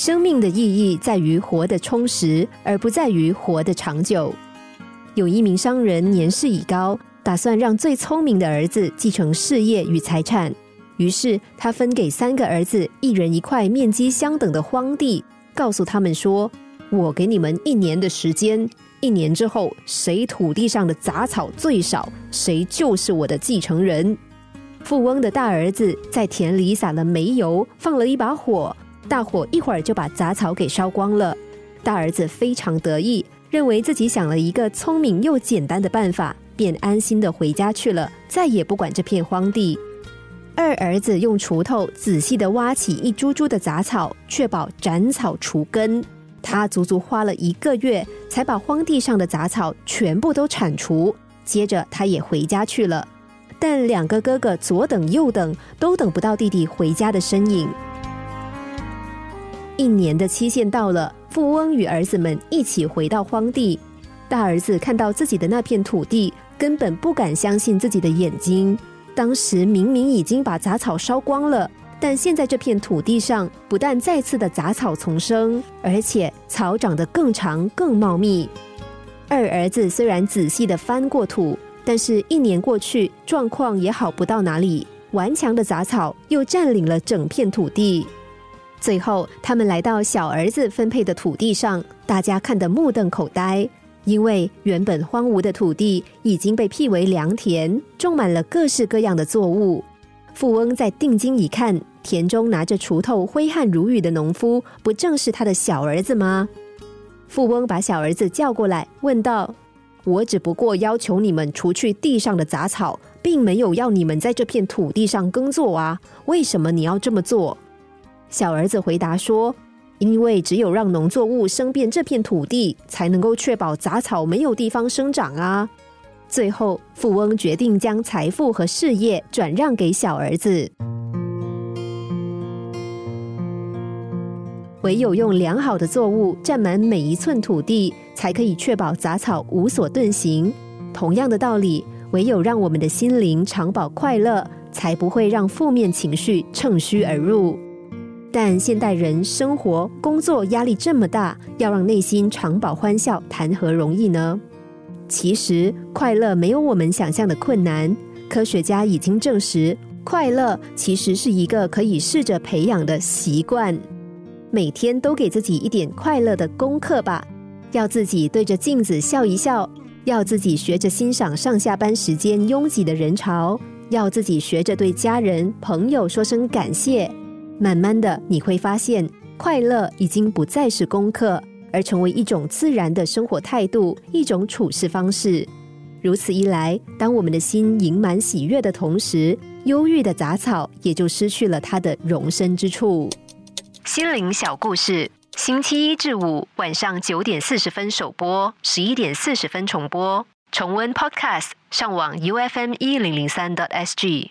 生命的意义在于活得充实，而不在于活得长久。有一名商人年事已高，打算让最聪明的儿子继承事业与财产，于是他分给三个儿子一人一块面积相等的荒地，告诉他们说：“我给你们一年的时间，一年之后，谁土地上的杂草最少，谁就是我的继承人。”富翁的大儿子在田里撒了煤油，放了一把火，大火一会儿就把杂草给烧光了。大儿子非常得意。认为自己想了一个聪明又简单的办法，便安心的回家去了，再也不管这片荒地。二儿子用锄头仔细的挖起一株株的杂草，确保斩草除根。他足足花了一个月，才把荒地上的杂草全部都铲除。接着，他也回家去了。但两个哥哥左等右等，都等不到弟弟回家的身影。一年的期限到了。富翁与儿子们一起回到荒地，大儿子看到自己的那片土地，根本不敢相信自己的眼睛。当时明明已经把杂草烧光了，但现在这片土地上不但再次的杂草丛生，而且草长得更长更茂密。二儿子虽然仔细的翻过土，但是一年过去，状况也好不到哪里，顽强的杂草又占领了整片土地。最后，他们来到小儿子分配的土地上，大家看得目瞪口呆，因为原本荒芜的土地已经被辟为良田，种满了各式各样的作物。富翁在定睛一看，田中拿着锄头挥汗如雨的农夫，不正是他的小儿子吗？富翁把小儿子叫过来，问道：“我只不过要求你们除去地上的杂草，并没有要你们在这片土地上耕作啊，为什么你要这么做？”小儿子回答说：“因为只有让农作物生遍这片土地，才能够确保杂草没有地方生长啊。”最后，富翁决定将财富和事业转让给小儿子。唯有用良好的作物占满每一寸土地，才可以确保杂草无所遁形。同样的道理，唯有让我们的心灵常保快乐，才不会让负面情绪乘虚而入。但现代人生活工作压力这么大，要让内心常保欢笑，谈何容易呢？其实快乐没有我们想象的困难。科学家已经证实，快乐其实是一个可以试着培养的习惯。每天都给自己一点快乐的功课吧。要自己对着镜子笑一笑，要自己学着欣赏上下班时间拥挤的人潮，要自己学着对家人朋友说声感谢。慢慢的，你会发现，快乐已经不再是功课，而成为一种自然的生活态度，一种处事方式。如此一来，当我们的心盈满喜悦的同时，忧郁的杂草也就失去了它的容身之处。心灵小故事，星期一至五晚上九点四十分首播，十一点四十分重播。重温 Podcast，上网 U F M 一零零三 t S G。